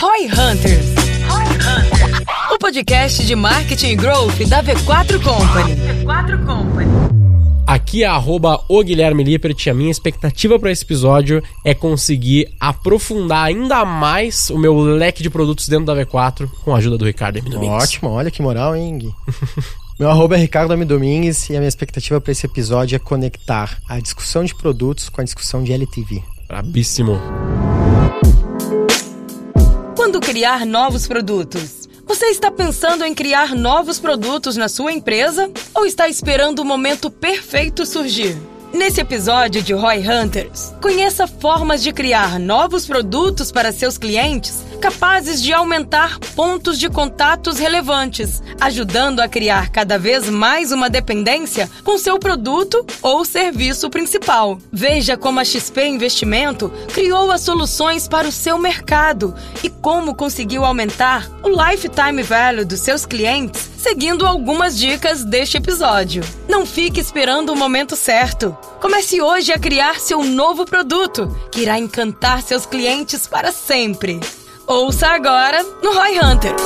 Roy Hunters. O podcast de marketing e growth da V4 Company. V4 Company. Aqui é arroba o Guilherme Lippert e a minha expectativa para esse episódio é conseguir aprofundar ainda mais o meu leque de produtos dentro da V4 com a ajuda do Ricardo M. Domingues. Ótimo, olha que moral, hein, Gui? Meu arroba é Ricardo M. Domingues e a minha expectativa para esse episódio é conectar a discussão de produtos com a discussão de LTV. Brabíssimo. Quando criar novos produtos? Você está pensando em criar novos produtos na sua empresa ou está esperando o momento perfeito surgir? Nesse episódio de Roy Hunters, conheça formas de criar novos produtos para seus clientes capazes de aumentar pontos de contatos relevantes, ajudando a criar cada vez mais uma dependência com seu produto ou serviço principal. Veja como a XP Investimento criou as soluções para o seu mercado e como conseguiu aumentar o lifetime value dos seus clientes seguindo algumas dicas deste episódio. Não fique esperando o momento certo. Comece hoje a criar seu novo produto, que irá encantar seus clientes para sempre. Ouça agora no Roy Hunters.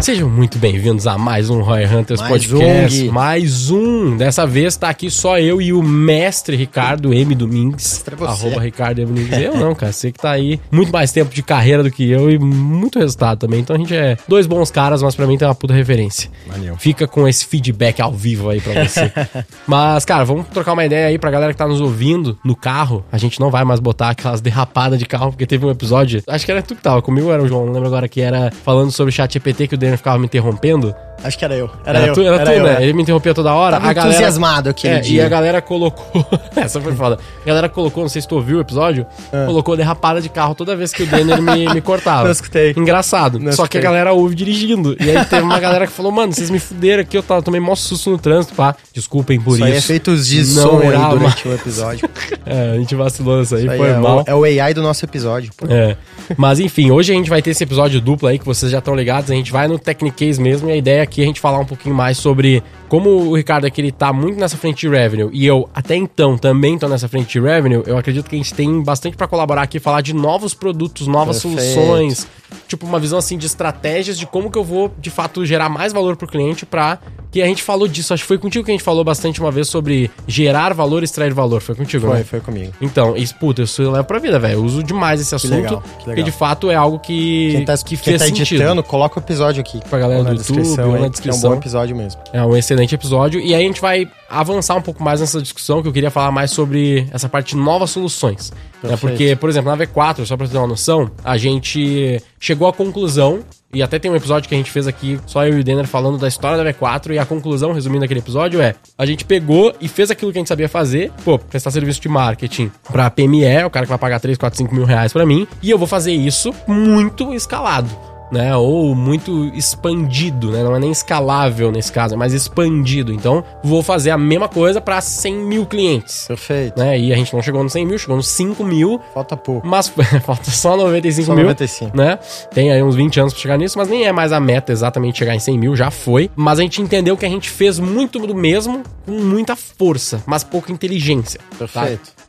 Sejam muito bem-vindos a mais um Roy Hunters Mais Podcast. um, mais um. Dessa vez tá aqui só eu e o mestre Ricardo M. Domingues. É. Arroba Ricardo M. Domingues. Eu não, cara. Você que tá aí muito mais tempo de carreira do que eu e muito resultado também. Então a gente é dois bons caras, mas pra mim tem uma puta referência. Valeu. Fica com esse feedback ao vivo aí pra você. Mas, cara, vamos trocar uma ideia aí pra galera que tá nos ouvindo no carro. A gente não vai mais botar aquelas derrapadas de carro, porque teve um episódio. Acho que era tu que tava comigo, era o João, não lembro agora, que era falando sobre o chat GPT que o Daniel ficava me interrompendo. Acho que era eu. Era, eu. tu, era tu, eu, né? é. Ele me interrompia toda hora. Tava a galera... entusiasmado aquele É, dia. E a galera colocou. Essa foi foda. A galera colocou, não sei se tu ouviu o episódio, Ah. colocou derrapada de carro toda vez que o Denner me, me cortava. Não escutei. Engraçado. Não Só que a escutei. galera ouve dirigindo. E aí teve uma galera que falou, mano, vocês me fuderam aqui, eu tava, tomei mó susto no trânsito, pá. Desculpem por Isso isso. é efeitos de Não som aí era durante o episódio. É, a gente vacilou nessa aí, Isso aí foi é, mal. o, é o AI do nosso episódio. pô. É. Mas enfim, hoje a gente vai ter esse episódio duplo aí que vocês já estão ligados. A gente vai no Technicase mesmo e a ideia aqui é a gente falar um pouquinho mais sobre como o Ricardo aqui ele tá muito nessa frente de revenue e eu até então também tô nessa frente de revenue. Eu acredito que a gente tem bastante pra colaborar aqui, falar de novos produtos, novas Perfeito. soluções, tipo uma visão assim de estratégias de como que eu vou de fato gerar mais valor pro cliente pra que a gente falou disso. Acho que foi contigo que a gente falou bastante uma vez sobre gerar valor, e extrair valor. Foi contigo, Foi, né? foi comigo. Então, isso, puta, isso eu levo pra vida, velho. Eu uso demais esse assunto. legal, que Porque legal. de fato é algo que, Quem tá, que quem fez tá sentido. editando, coloca o episódio aqui. Pra galera do YouTube, descrição ou na que É um descrição. bom episódio mesmo. É um excelente episódio. E aí a gente vai avançar um pouco mais nessa discussão, que eu queria falar mais sobre essa parte de novas soluções. Né? Perfeito. Porque, por exemplo, na V4, só pra você ter uma noção, a gente chegou à conclusão, e até tem um episódio que a gente fez aqui, só eu e o Denner falando da história da V4, e a conclusão, resumindo aquele episódio, é: a gente pegou e fez aquilo que a gente sabia fazer, pô, prestar serviço de marketing pra PME, o cara que vai pagar 3, 4, 5 mil reais pra mim, e eu vou fazer isso muito escalado né? Ou muito expandido, né? Não é nem escalável nesse caso, é mais expandido. Então, vou fazer a mesma coisa para 100 mil clientes, Perfeito. né? E a gente não chegou nos 100 mil, chegou nos 5 mil, Falta pouco. mas falta só 95 Só mil. 95. Né? Tem aí uns 20 anos pra chegar nisso, mas nem é mais a meta exatamente chegar em 100 mil, já foi. Mas a gente entendeu que a gente fez muito do mesmo com muita força, mas pouca inteligência. tá?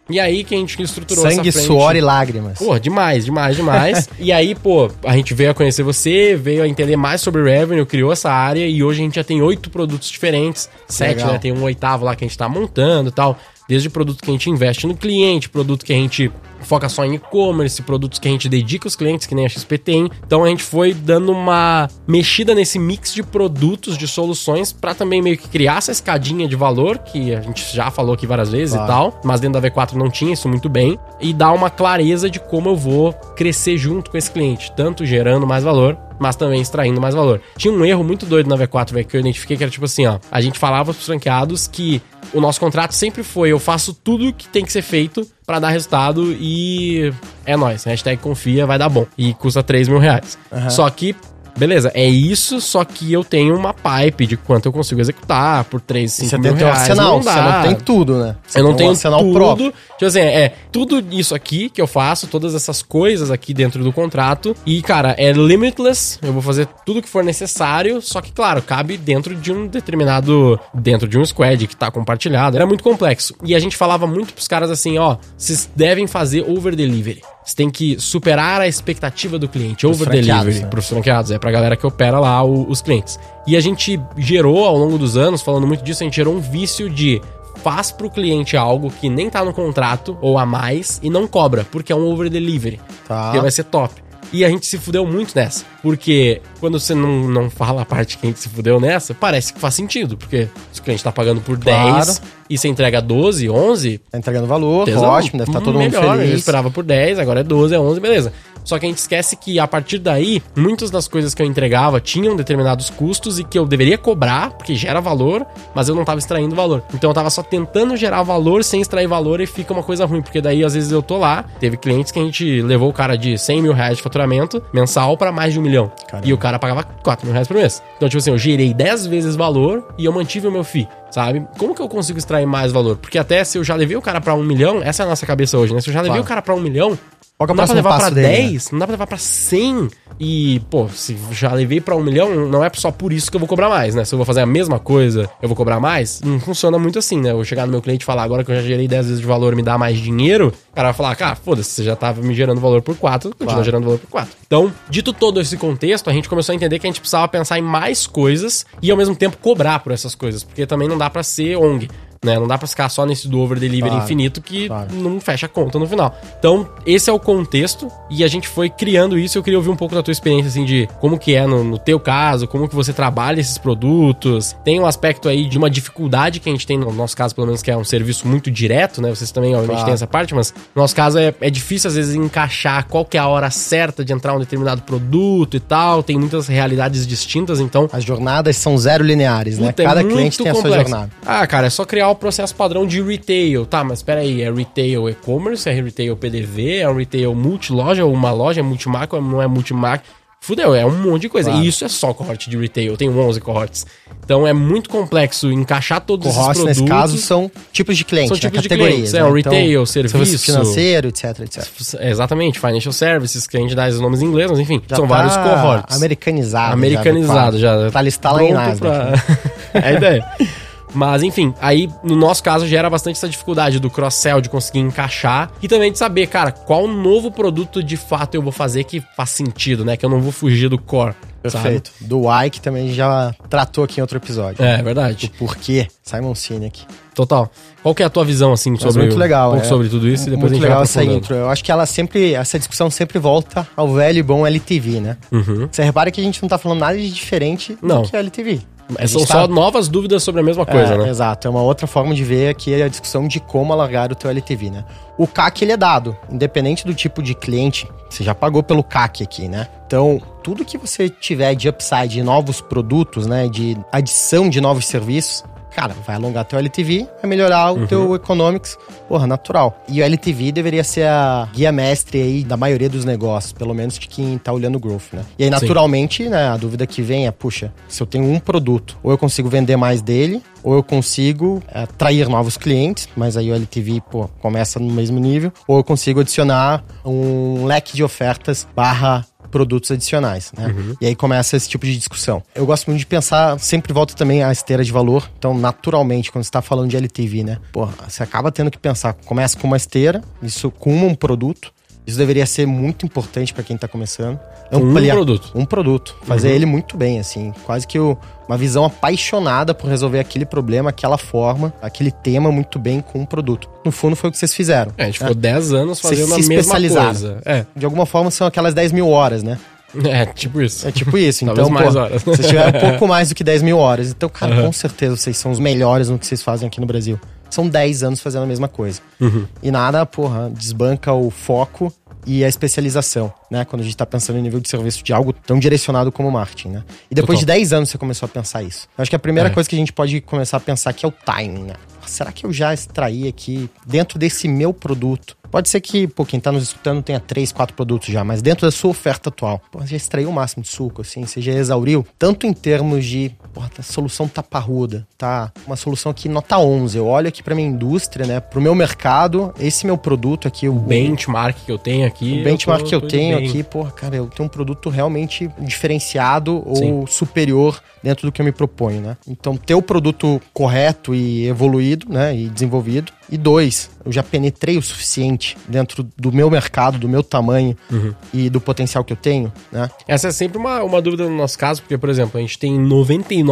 E aí que a gente estruturou Sangue, essa frente. suor e lágrimas. Pô, demais, demais, demais. e aí, pô, a gente veio a conhecer você, veio a entender mais sobre revenue, criou essa área e hoje a gente já tem oito produtos diferentes. Sete, Legal. né? Tem um oitavo lá que a gente tá montando e tal. Desde produto que a gente investe no cliente, produto que a gente foca só em e-commerce, produtos que a gente dedica aos clientes, que nem a XP tem. Então a gente foi dando uma mexida nesse mix de produtos, de soluções, pra também meio que criar essa escadinha de valor, que a gente já falou aqui várias vezes Claro. e tal, mas dentro da V4 não tinha isso muito bem, e dar uma clareza de como eu vou crescer junto com esse cliente, tanto gerando mais valor, mas também extraindo mais valor. Tinha um erro muito doido na V4, velho, que eu identifiquei que era tipo assim, ó, a gente falava pros franqueados que o nosso contrato sempre foi, eu faço tudo que tem que ser feito pra dar resultado e é nóis. Hashtag confia, vai dar bom. E custa 3 mil reais. Só que beleza, é isso, só que eu tenho uma pipe de quanto eu consigo executar por 3, 5 Você mil tem reais. arsenal, não dá. você não tem tudo, né? Você eu não tenho um arsenal tudo. próprio. Tipo assim, é tudo isso aqui que eu faço, todas essas coisas aqui dentro do contrato. E, cara, é limitless. Eu vou fazer tudo que for necessário. Só que, claro, cabe dentro de um determinado. Dentro de um squad que tá compartilhado. Era muito complexo. E a gente falava muito pros caras assim: ó, vocês devem fazer over delivery. Você tem que superar a expectativa do cliente. Over delivery. né? Pros franqueados. É pra galera que opera lá o- os clientes. E a gente gerou ao longo dos anos, falando muito disso, a gente gerou um vício de faz pro cliente algo que nem tá no contrato ou a mais e não cobra, porque é um over delivery. Tá. Porque vai ser top. E a gente se fudeu muito nessa. Porque quando você não, não fala a parte que a gente se fudeu nessa, parece que faz sentido. Porque se o cliente tá pagando por Claro. 10 e você entrega 12, 11, Tá entregando valor, tesão, ótimo, deve estar todo mundo melhor? Eu feliz. esperava por 10, agora é 12, é 11, beleza. Só que a gente esquece que a partir daí, muitas das coisas que eu entregava tinham determinados custos e que eu deveria cobrar, porque gera valor, mas eu não tava extraindo valor. Então eu tava só tentando gerar valor sem extrair valor e fica uma coisa ruim, porque daí às vezes eu tô lá, teve clientes que a gente levou o cara de 100 mil reais de faturamento mensal pra mais de um milhão. Caramba. E o cara pagava 4 mil reais por mês. Então, tipo assim, eu gerei 10 vezes valor e eu mantive o meu FII, sabe? Como que eu consigo extrair mais valor? Porque até se eu já levei o cara pra um milhão, essa é a nossa cabeça hoje, né? Se eu já levei Claro. o cara pra um milhão, é o não dá pra levar pra dele, né? 10, não dá pra levar pra 100. E, pô, se já levei pra um milhão, não é só por isso que eu vou cobrar mais, né? Se eu vou fazer a mesma coisa, eu vou cobrar mais. Não funciona muito assim, né? Eu vou chegar no meu cliente e falar, agora que eu já gerei 10 vezes de valor, me dá mais dinheiro. O cara vai falar, cara, foda-se, você já tava me gerando valor por 4, continua Claro. gerando valor por 4. Então, dito todo esse contexto, a gente começou a entender que a gente precisava pensar em mais coisas e ao mesmo tempo cobrar por essas coisas, porque também não dá pra ser ONG. Né? Não dá pra ficar só nesse do over delivery Claro, infinito que claro. não fecha a conta no final. Então, esse é o contexto e a gente foi criando isso. Eu queria ouvir um pouco da tua experiência, assim, de como que é no, no teu caso, como que você trabalha esses produtos. Tem um aspecto aí de uma dificuldade que a gente tem, no nosso caso, pelo menos, que é um serviço muito direto, né? Vocês também, obviamente, Claro. têm essa parte, mas no nosso caso é, é difícil, às vezes, encaixar qual que é a hora certa de entrar um determinado produto e tal. Tem muitas realidades distintas, então As jornadas são zero lineares, né? Puta, é Cada muito cliente tem a sua complexo. jornada. Ah, cara, é só criar o processo padrão de retail. Tá, mas espera aí, é retail e-commerce, é retail PDV, é um retail multiloja, ou uma loja é multimarca, ou não é multimarca. Fudeu, é um monte de coisa. Claro. E isso é só cohort de retail, eu tenho 11 cohorts. Então é muito complexo encaixar todos Cohorts, esses produtos. nesse caso, são tipos de cliente, São né? tipos de categorias. clientes, né? é, o retail, serviço. financeiro, etc, etc. É, Exatamente, financial services, que a gente dá os nomes em inglês, mas enfim, Já são tá vários cohorts. Americanizado. Americanizado já. já. Tá listado lá em Nasdaq. pra- é a ideia. Mas, enfim, aí no nosso caso gera bastante essa dificuldade do cross-sell, de conseguir encaixar e também de saber, cara, qual novo produto de fato eu vou fazer que faz sentido, né? Que eu não vou fugir do core. Perfeito. Do Why, que também já tratou aqui em outro episódio. Sabe? É, verdade. Por quê? Simon Sinek. Total. Qual que é a tua visão, assim, Mas sobre, muito legal, um pouco é. sobre tudo isso e depois Muito a gente legal essa intro. Eu acho que ela sempre, essa discussão sempre volta ao velho e bom LTV, né? Uhum. Você repara que a gente não tá falando nada de diferente Não. do que a LTV. A São gente só tá- novas dúvidas sobre a mesma coisa, é, né? Exato, é uma outra forma de ver aqui a discussão de como alargar o teu LTV, né? O CAC ele é dado, independente do tipo de cliente, você já pagou pelo CAC aqui, né? Então, tudo que você tiver de upside, de novos produtos, né, de adição de novos serviços, cara, vai alongar teu LTV, vai melhorar o teu economics, porra, natural. E o LTV deveria ser a guia mestre aí da maioria dos negócios, pelo menos de quem tá olhando o growth, né? E aí, naturalmente, né, a dúvida que vem é, puxa, se eu tenho um produto, ou eu consigo vender mais dele, ou eu consigo é, atrair novos clientes, mas aí o LTV, pô, começa no mesmo nível, ou eu consigo adicionar um leque de ofertas barra produtos adicionais, né? E aí começa esse tipo de discussão. Eu gosto muito de pensar, sempre volto também à esteira de valor. Então, naturalmente, quando você está falando de LTV, né? Pô, você acaba tendo que pensar, começa com uma esteira, isso com um produto. Isso deveria ser muito importante para quem tá começando. um produto. Um produto. Fazer ele muito bem, assim. Quase que o- uma visão apaixonada por resolver aquele problema, aquela forma, aquele tema muito bem com um produto. No fundo, foi o que vocês fizeram. É, a gente né? ficou 10 anos Vocês fazendo a se mesma especializaram. coisa. É, De alguma forma, são aquelas 10 mil horas, né? é, tipo isso. É tipo isso. Talvez então, mais pô, horas. vocês tiveram pouco mais do que 10 mil horas. Então, cara, Aham. com certeza vocês são os melhores no que vocês fazem aqui no Brasil. São 10 anos fazendo a mesma coisa. Uhum. E nada, porra, desbanca o foco e a especialização, né? Quando a gente tá pensando em nível de serviço de algo tão direcionado como marketing, né? E depois Total. de 10 anos você começou a pensar isso. Eu acho que a primeira É. coisa que a gente pode começar a pensar aqui é o timing, né? Será que eu já extraí aqui, dentro desse meu produto, Pode ser que, pô, quem tá nos escutando tenha três, quatro produtos já, mas dentro da sua oferta atual, pô, já extraiu o máximo de suco, assim, você já exauriu, tanto em termos de, pô, a solução tá parruda, tá? Uma solução aqui nota 11. Eu olho aqui pra minha indústria, né, pro meu mercado, esse meu produto aqui, o, O benchmark que eu tenho aqui. o benchmark tô- que eu tenho bem. aqui, porra, cara, eu tenho um produto realmente diferenciado Sim. ou superior dentro do que eu me proponho, né? Então, ter o produto correto e evoluído, né, e desenvolvido. E dois, eu já penetrei o suficiente dentro do meu mercado, do meu tamanho Uhum. e do potencial que eu tenho, né? Essa é sempre uma, uma dúvida no nosso caso, porque, por exemplo, a gente tem 99%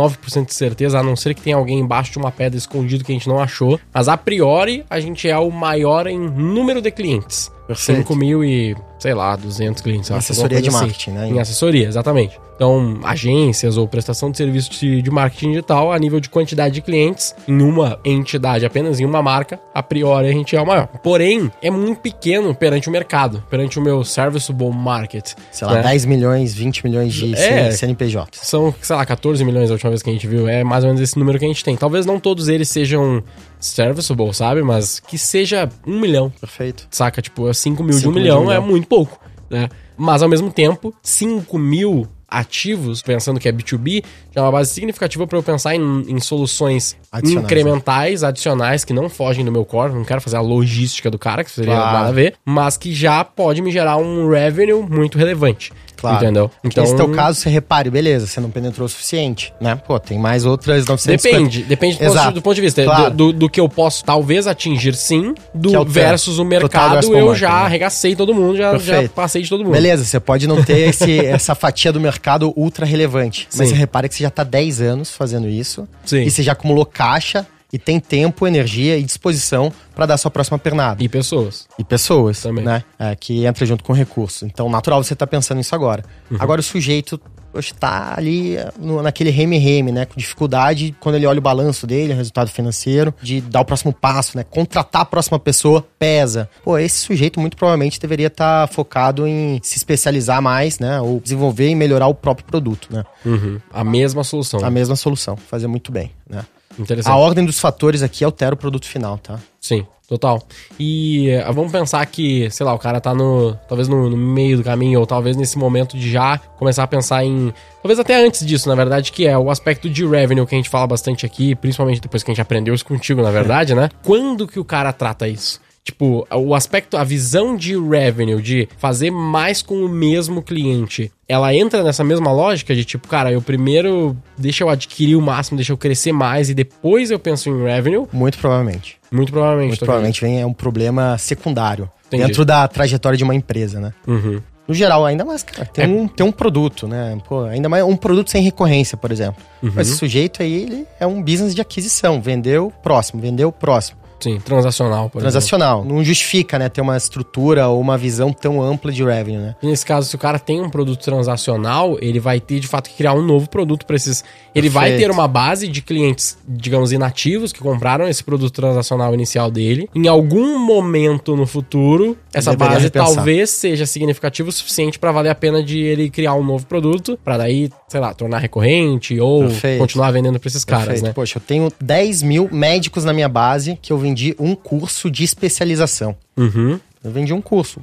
de certeza, a não ser que tenha alguém embaixo de uma pedra escondido que a gente não achou, mas a priori a gente é o maior em número de clientes. Perfeito. 5 mil e, sei lá, 200 clientes. Assessoria de coisa marketing, né? Em assessoria, exatamente. Então, agências ou prestação de serviço de, de marketing digital, a nível de quantidade de clientes, em uma entidade, apenas em uma marca, a priori a gente é o maior. Porém, é muito pequeno perante o mercado, perante o meu serviceable market. Sei lá, né? 10 milhões, 20 milhões de É. CNPJ. São, sei lá, 14 milhões a última vez que a gente viu. É mais ou menos esse número que a gente tem. Talvez não todos eles sejam serviceable, sabe? Mas que seja um milhão, Perfeito. saca? Tipo, 5 mil de um Cinco mil de milhão, um é milhão. muito pouco, né? Mas ao mesmo tempo, 5 mil ativos, pensando que é B2B, já é uma base significativa para eu pensar em, em soluções Adicionais, incrementais, adicionais, que não fogem do meu core. Não quero fazer a logística do cara, que seria Claro. nada a ver, mas que já pode me gerar um revenue muito relevante. Claro. Entendeu? Então, nesse teu caso, você repare, beleza, você não penetrou o suficiente, né? Pô, tem mais outras 950. Depende, depende do ponto, do ponto de vista. Claro. Do, do- do que eu posso talvez atingir sim, do é o versus o mercado, eu market, já né? arregacei todo mundo, já, já passei de todo mundo. Beleza, você pode não ter esse, essa fatia do mercado ultra relevante. Mas Sim. você repara que você já tá 10 anos fazendo isso. Sim. E você já acumulou caixa e tem tempo, energia e disposição para dar sua próxima pernada. E pessoas. E pessoas, Também. né? É, que entra junto com recurso. Então, natural você tá pensando nisso agora. Uhum. Agora, o sujeito poxa, tá ali é, no- naquele reme-reme, né? Com dificuldade, quando ele olha o balanço dele, o resultado financeiro, de dar o próximo passo, né? Contratar a próxima pessoa, pesa. Pô, esse sujeito muito provavelmente deveria estar focado em se especializar mais, né? Ou desenvolver e melhorar o próprio produto, né? Uhum. A mesma solução. A mesma solução. Fazer muito bem, né? Interessante. A ordem dos fatores aqui altera o produto final, tá? Sim, total. E eh, vamos pensar que, sei lá, o cara tá no. Talvez no, no meio do caminho, ou talvez nesse momento de já começar a pensar em. Talvez até antes disso, na verdade, que é o aspecto de revenue que a gente fala bastante aqui, principalmente depois que a gente aprendeu isso contigo, na verdade, né? Quando que o cara trata isso? Tipo, o aspecto, a visão de revenue, de fazer mais com o mesmo cliente, ela entra nessa mesma lógica de tipo, cara, eu primeiro deixa eu adquirir o máximo, deixa eu crescer mais e depois eu penso em revenue? Muito provavelmente. Muito provavelmente. Muito provavelmente vem é um problema secundário Entendi. dentro da trajetória de uma empresa, né? Uhum. No geral, ainda mais, cara, tem, É. um, tem um produto, né? Pô, ainda mais um produto sem recorrência, por exemplo. Uhum. Esse sujeito aí, ele é um business de aquisição. Vendeu, próximo. Vendeu, próximo. Sim, transacional, Transacional. Não justifica, né? Ter uma estrutura ou uma visão tão ampla de revenue, né? exemplo. Nesse caso, se o cara tem um produto transacional, ele vai ter de fato que criar um novo produto para esses. Ele vai Perfeito. ter uma base de clientes, digamos, inativos que compraram esse produto transacional inicial dele. Em algum momento no futuro, essa deveria base repensar. talvez seja significativa o suficiente para valer a pena de ele criar um novo produto, para daí, sei lá, tornar recorrente ou Perfeito. continuar vendendo para esses caras, Perfeito. né? Poxa, eu tenho 10 mil médicos na minha base que eu vendi um curso de especialização. Uhum. Eu vendi um curso.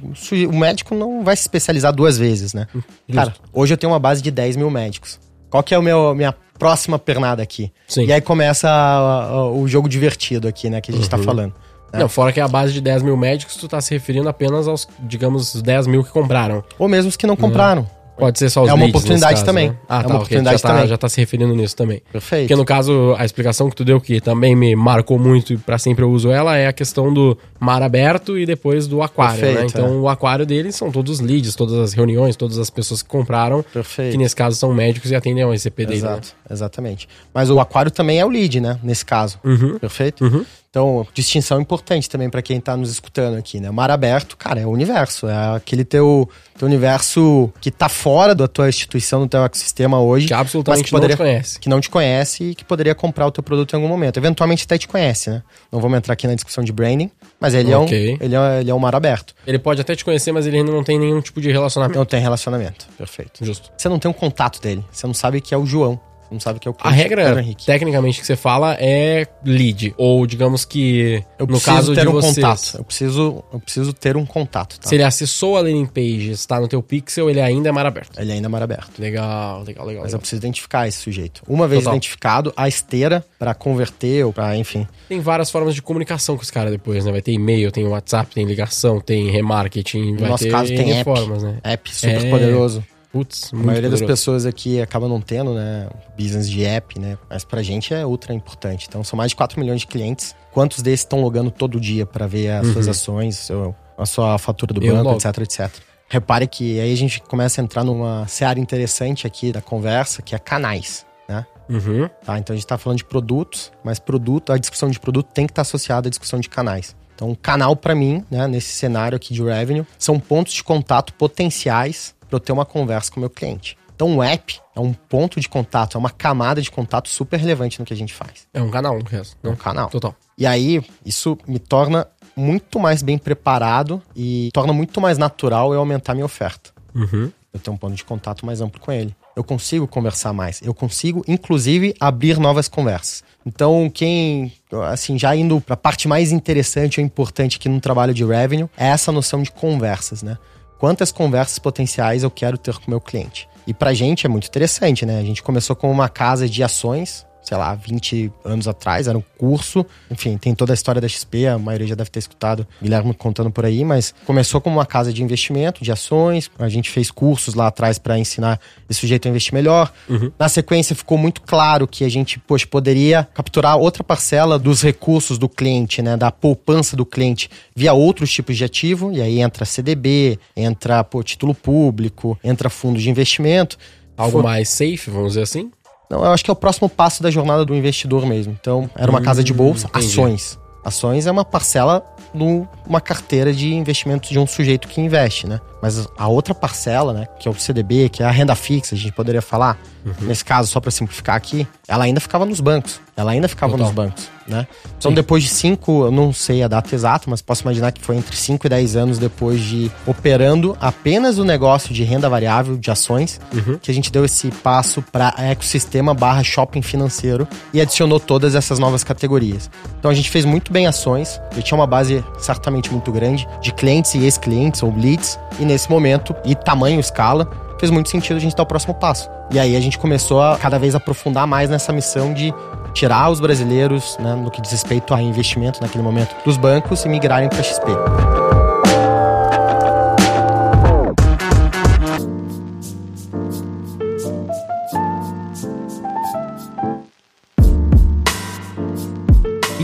O médico não vai se especializar duas vezes, né? Cara, hoje eu tenho uma base de 10 mil médicos. Qual que é a minha próxima pernada aqui? Sim. E aí começa a- a- o jogo divertido aqui, né? Que a gente Uhum. tá falando. né? Não, fora que a base de 10 mil médicos, tu tá se referindo apenas aos, digamos, 10 mil que compraram. Ou mesmo os que não compraram. Pode ser só os É uma leads oportunidade caso, também. né? Ah, É tá, uma oportunidade já tá, também. Já tá se referindo nisso também. Perfeito. Porque no caso, a explicação que tu deu, que também me marcou muito e pra sempre eu uso ela, é a questão do mar aberto e depois do aquário, né? Perfeito, Então é. o aquário deles são todos os leads, todas as reuniões, todas as pessoas que compraram, Perfeito. que nesse caso são médicos e atendem ao ICP dele, né? Exato, exatamente. Mas o aquário também é o lead, né? Nesse caso. Uhum. Perfeito? Uhum. Então, distinção importante também pra quem tá nos escutando aqui, né? O mar aberto, cara, é o universo. É aquele teu, teu universo que tá fora da tua instituição, do teu ecossistema hoje. Que absolutamente que poderia, não te conhece. Que não te conhece e que poderia comprar o teu produto em algum momento. Eventualmente até te conhece, né? Não vamos entrar aqui na discussão de branding, mas ele, Ok. é, um, ele, é, ele é um mar aberto. Ele pode até te conhecer, mas ele ainda não tem nenhum tipo de relacionamento. Não tem relacionamento. Perfeito. Justo. Você não tem um contato dele. Você não sabe que é o João. Não sabe o que é o A regra, Henrique. tecnicamente, que você fala é lead. Ou, digamos que, Eu no preciso caso ter de um vocês... contato. Eu preciso, eu preciso ter um contato, tá? Se ele acessou a landing page, está no teu pixel, ele ainda é mar aberto. Ele ainda é mar aberto. Legal, legal, legal. Mas eu legal. preciso identificar esse sujeito. Uma vez Total. identificado, a esteira pra converter ou pra, enfim. Tem várias formas de comunicação com os caras depois, né? Vai ter e-mail, tem WhatsApp, tem ligação, tem remarketing, No vai nosso ter caso, tem app. formas, né? App super É, poderoso. Putz, A maioria das poderoso. pessoas aqui acaba não tendo, né? Business de app, né? Mas pra gente é ultra importante. Então são mais de 4 milhões de clientes. Quantos desses estão logando todo dia pra ver as suas ações, seu- a sua fatura do Uhum. Eu banco, logo. etc, etc. Repare que aí a gente começa a entrar numa seara interessante aqui da conversa, que é canais, né? Uhum. Tá, então a gente está falando de produtos, mas produto, a discussão de produto tem que estar associada à discussão de canais. Então, canal para mim, né, nesse cenário aqui de revenue, são pontos de contato potenciais para eu ter uma conversa com o meu cliente. Então, o app é um ponto de contato, é uma camada de contato super relevante no que a gente faz. É um canal, no caso. É um né? canal. Total. E aí, isso me torna muito mais bem preparado e torna muito mais natural eu aumentar minha oferta. Uhum. Eu tenho um ponto de contato mais amplo com ele. Eu consigo conversar mais. Eu consigo, inclusive, abrir novas conversas. Então, quem, assim, já indo para a parte mais interessante ou importante aqui no trabalho de revenue, é essa noção de conversas, né? Quantas conversas potenciais eu quero ter com o meu cliente? E pra gente é muito interessante, né? A gente começou com uma casa de ações, sei lá, 20 anos atrás, era um curso. Enfim, tem toda a história da XP, a maioria já deve ter escutado Guilherme contando por aí, mas começou como uma casa de investimento, de ações. A gente fez cursos lá atrás para ensinar esse sujeito a investir melhor. Na sequência, ficou muito claro que a gente, poxa, poderia capturar outra parcela dos recursos do cliente, né, da poupança do cliente via outros tipos de ativo, e aí entra CDB, entra pô, título público, entra fundos de investimento. Algo Foi- mais safe, vamos dizer assim? Não, eu acho que é o próximo passo da jornada do investidor mesmo. Então, era uma casa de bolsa, entendi. ações. Ações é uma parcela numa carteira de investimentos de um sujeito que investe, né? Mas a outra parcela, né, que é o CDB, que é a renda fixa, a gente poderia falar, nesse caso, só para simplificar aqui, ela ainda ficava nos bancos. Ela ainda ficava Total. nos bancos, né? Então, Sim. depois de cinco, eu não sei a data exata, mas posso imaginar que foi entre 5 e 10 anos depois de operando apenas o negócio de renda variável, de ações, que a gente deu esse passo para ecossistema barra shopping financeiro e adicionou todas essas novas categorias. Então a gente fez muito bem ações, eu tinha uma base certamente muito grande de clientes e ex-clientes ou leads, e nesse momento, e tamanho, escala, fez muito sentido a gente dar o próximo passo. E aí a gente começou a cada vez aprofundar mais nessa missão de tirar os brasileiros, né, no que diz respeito a investimento naquele momento, dos bancos e migrarem para XP.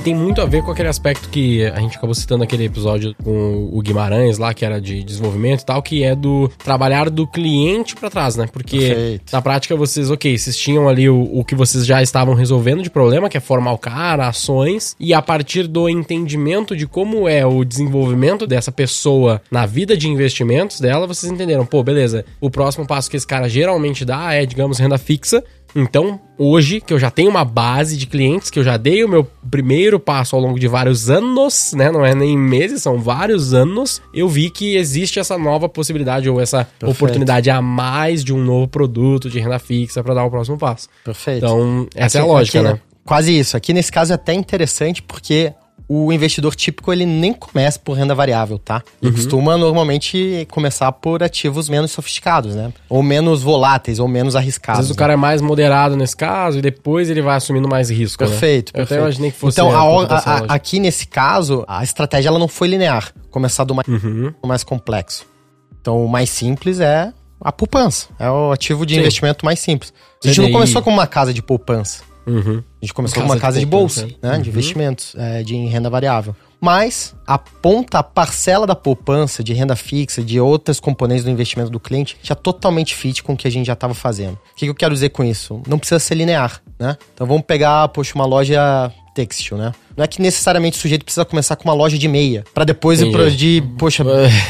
E tem muito a ver com aquele aspecto que a gente acabou citando naquele episódio com o Guimarães lá, que era de desenvolvimento e tal, que é do trabalhar do cliente pra trás, né? Porque Perfeito. na prática vocês, ok, vocês tinham ali o, o que vocês já estavam resolvendo de problema, que é formar o cara, ações, e a partir do entendimento de como é o desenvolvimento dessa pessoa na vida de investimentos dela, vocês entenderam, pô, beleza, o próximo passo que esse cara geralmente dá é, digamos, renda fixa. Então, hoje, que eu já tenho uma base de clientes, que eu já dei o meu primeiro passo ao longo de vários anos, né? Não é nem meses, são vários anos. Eu vi que existe essa nova possibilidade ou essa oportunidade a mais de um novo produto de renda fixa para dar o próximo passo. Perfeito. Então, essa é a Aqui- lógica, aqui, né? Quase isso. Aqui nesse caso é até interessante porque o investidor típico ele nem começa por renda variável, tá? Ele Uhum. costuma normalmente começar por ativos menos sofisticados, né? Ou menos voláteis, ou menos Às arriscados. vezes o né? cara é mais moderado nesse caso e depois ele vai assumindo mais risco, né? Perfeito, Eu até perfeito. imaginei que fosse então, a, a- a- aqui nesse caso, a estratégia ela não foi linear. Começar do mais, Uhum. mais complexo. Então, o mais simples é a poupança. É o ativo de Sim. investimento mais simples. A gente CDI. não começou como uma casa de poupança. Uhum. A gente começou Casa com uma de casa de, poupança, bolsa, né? né? De investimentos, é, de renda variável. Mas a ponta, a parcela da poupança, de renda fixa, de outras componentes do investimento do cliente, já totalmente fit com o que a gente já estava fazendo. O que, que eu quero dizer com isso? Não precisa ser linear, né? Então vamos pegar, poxa, uma loja têxtil, né? Não é que necessariamente o sujeito precisa começar com uma loja de meia, pra depois Entendi. ir pra, de, poxa,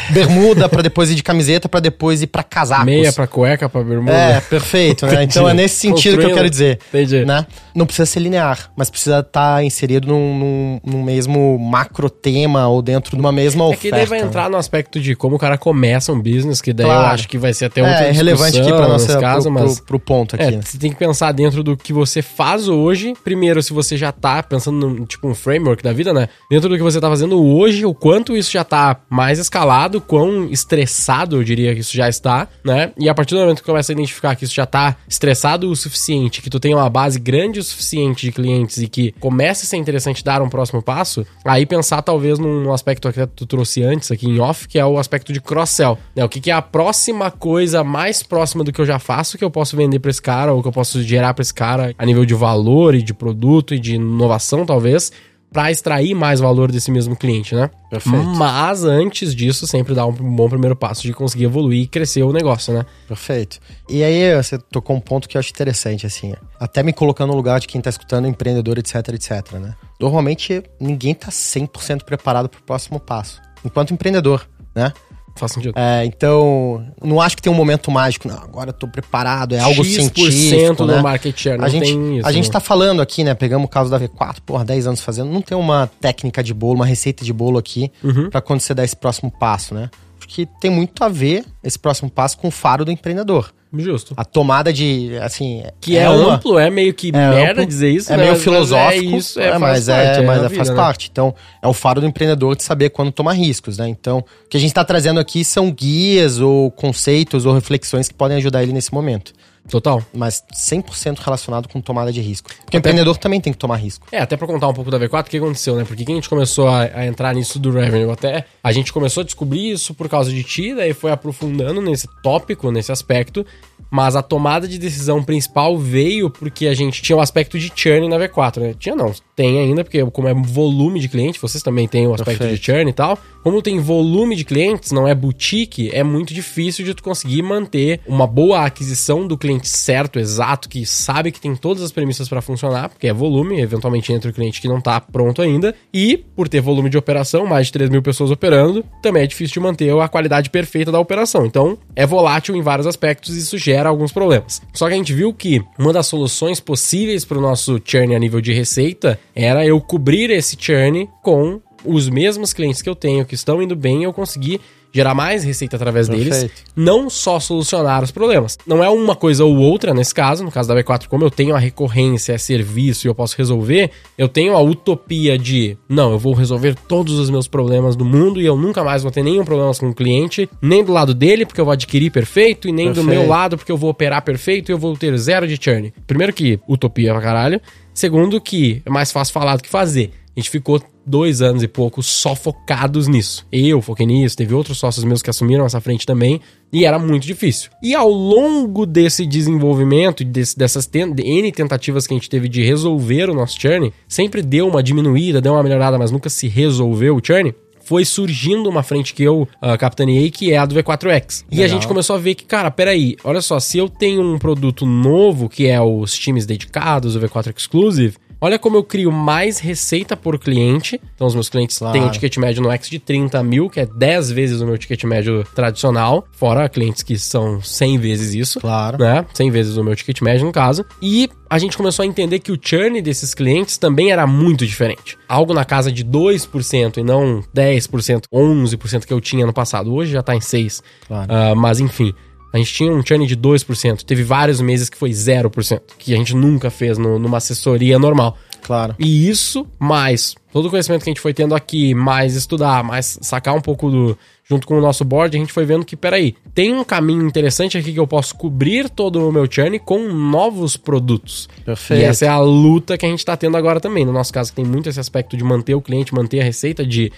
bermuda, pra depois ir de camiseta, pra depois ir pra casacos. Meia pra cueca, pra bermuda. É, perfeito, né? Então é nesse sentido que eu quero dizer. Entendi. Né? Não precisa ser linear, mas precisa estar inserido num, num, num mesmo macro tema ou dentro de uma mesma É oferta. que daí vai entrar no aspecto de como o cara começa um business, que daí eu Claro. acho que vai ser até outra É, é relevante aqui pra discussão nossa, caso, pro, mas... pro, pro ponto aqui. É, né? você tem que pensar dentro do que você faz hoje. Primeiro, se você já tá pensando num tipo um framework da vida, né? Dentro do que você tá fazendo hoje, o quanto isso já tá mais escalado, quão estressado eu diria que isso já está, né? E a partir do momento que começa a identificar que isso já tá estressado o suficiente, que tu tem uma base grande o suficiente de clientes e que começa a ser interessante dar um próximo passo, aí pensar talvez num aspecto que tu trouxe antes aqui em off, que é o aspecto de cross-sell. Né? O que, que é a próxima coisa mais próxima do que eu já faço que eu posso vender pra esse cara ou que eu posso gerar pra esse cara a nível de valor e de produto e de inovação, talvez, pra extrair mais valor desse mesmo cliente, né? Perfeito. Mas antes disso, sempre dá um bom primeiro passo de conseguir evoluir e crescer o negócio, né? Perfeito. E aí você tocou um ponto que eu acho interessante, assim, até me colocando no lugar de quem tá escutando, empreendedor, etc, etc, né? Normalmente ninguém tá 100% preparado pro próximo passo, enquanto empreendedor, né? Faz sentido. É, então, não acho que tem um momento mágico, não, agora eu tô preparado, é algo X% científico, né? market share, não a gente, tem isso. a gente tá falando aqui, né? Pegamos o caso da V4, porra, 10 anos fazendo. Não tem uma técnica de bolo, uma receita de bolo aqui Uhum. pra quando você dar esse próximo passo, né? Que tem muito a ver esse próximo passo com o faro do empreendedor. Justo. A tomada de, assim... Que é, uma- amplo, é meio que é merda amplo, dizer isso, é né? meio Mas- filosófico, é isso, é, é, mas, parte, é, mas é- vida, faz né? parte. Então, é o faro do empreendedor de saber quando tomar riscos, né? Então, o que a gente tá trazendo aqui são guias ou conceitos ou reflexões que podem ajudar ele nesse momento. Total. Mas 100% relacionado com tomada de risco. Porque o Até- empreendedor também tem que tomar risco. É, até pra contar um pouco da V4, o que aconteceu, né? Por que que a gente começou a, a entrar nisso do revenue? Até a gente começou a descobrir isso por causa de ti, daí foi aprofundando nesse tópico, nesse aspecto. Mas a tomada de decisão principal veio porque a gente tinha o aspecto de churn na V4, né? Tinha não, tem ainda, porque como é volume de cliente, vocês também têm o aspecto Perfeito. de churn e tal. Como tem volume de clientes, não é boutique, é muito difícil de tu conseguir manter uma boa aquisição do cliente certo, exato, que sabe que tem todas as premissas para funcionar, porque é volume, eventualmente entra o cliente que não tá pronto ainda. E por ter volume de operação, mais de 3 mil pessoas operando, também é difícil de manter a qualidade perfeita da operação. Então, é volátil em vários aspectos e isso gera alguns problemas. Só que a gente viu que uma das soluções possíveis para o nosso churn a nível de receita era eu cobrir esse churn com os mesmos clientes que eu tenho que estão indo bem, eu conseguir gerar mais receita através deles, Perfeito. não só solucionar os problemas. Não é uma coisa ou outra nesse caso, no caso da B4, como eu tenho a recorrência, é serviço e eu posso resolver, eu tenho a utopia de, não, eu vou resolver todos os meus problemas do mundo e eu nunca mais vou ter nenhum problema com o cliente, nem do lado dele, porque eu vou adquirir perfeito, e nem do Perfeito. meu lado, porque eu vou operar perfeito e eu vou ter zero de churn. Primeiro que utopia pra caralho. Segundo que é mais fácil falar do que fazer. A gente ficou dois anos e pouco só focados nisso. Eu foquei nisso, teve outros sócios meus que assumiram essa frente também, e era muito difícil. E ao longo desse desenvolvimento, desse, dessas N tentativas que a gente teve de resolver o nosso churn, sempre deu uma diminuída, deu uma melhorada, mas nunca se resolveu o churn. Foi surgindo uma frente que eu ah, capitaneei, que é a do V4X. E a gente começou a ver que, cara, peraí, olha só, se eu tenho um produto novo, que é os times dedicados, o V4 Exclusive, olha como eu crio mais receita por cliente. Então, os meus clientes Claro. têm um ticket médio no X de 30 mil, que é 10 vezes o meu ticket médio tradicional, fora clientes que são 100 vezes isso Claro. né? 100 vezes o meu ticket médio, no caso. E a gente começou a entender que o churn desses clientes também era muito diferente. Algo na casa de 2% e não 10%, 11% que eu tinha no passado. Hoje já tá em 6%. Claro. Ah, mas enfim. A gente tinha um churn de 2%. Teve vários meses que foi 0%, que a gente nunca fez no- numa assessoria normal. Claro. E isso, mais todo o conhecimento que a gente foi tendo aqui, mais estudar, mais sacar um pouco do. Junto com o nosso board, a gente foi vendo que, peraí, tem um caminho interessante aqui que eu posso cobrir todo o meu churn com novos produtos. Perfeito. E essa é a luta que a gente tá tendo agora também. No nosso caso, que tem muito esse aspecto de manter o cliente, manter a receita, de.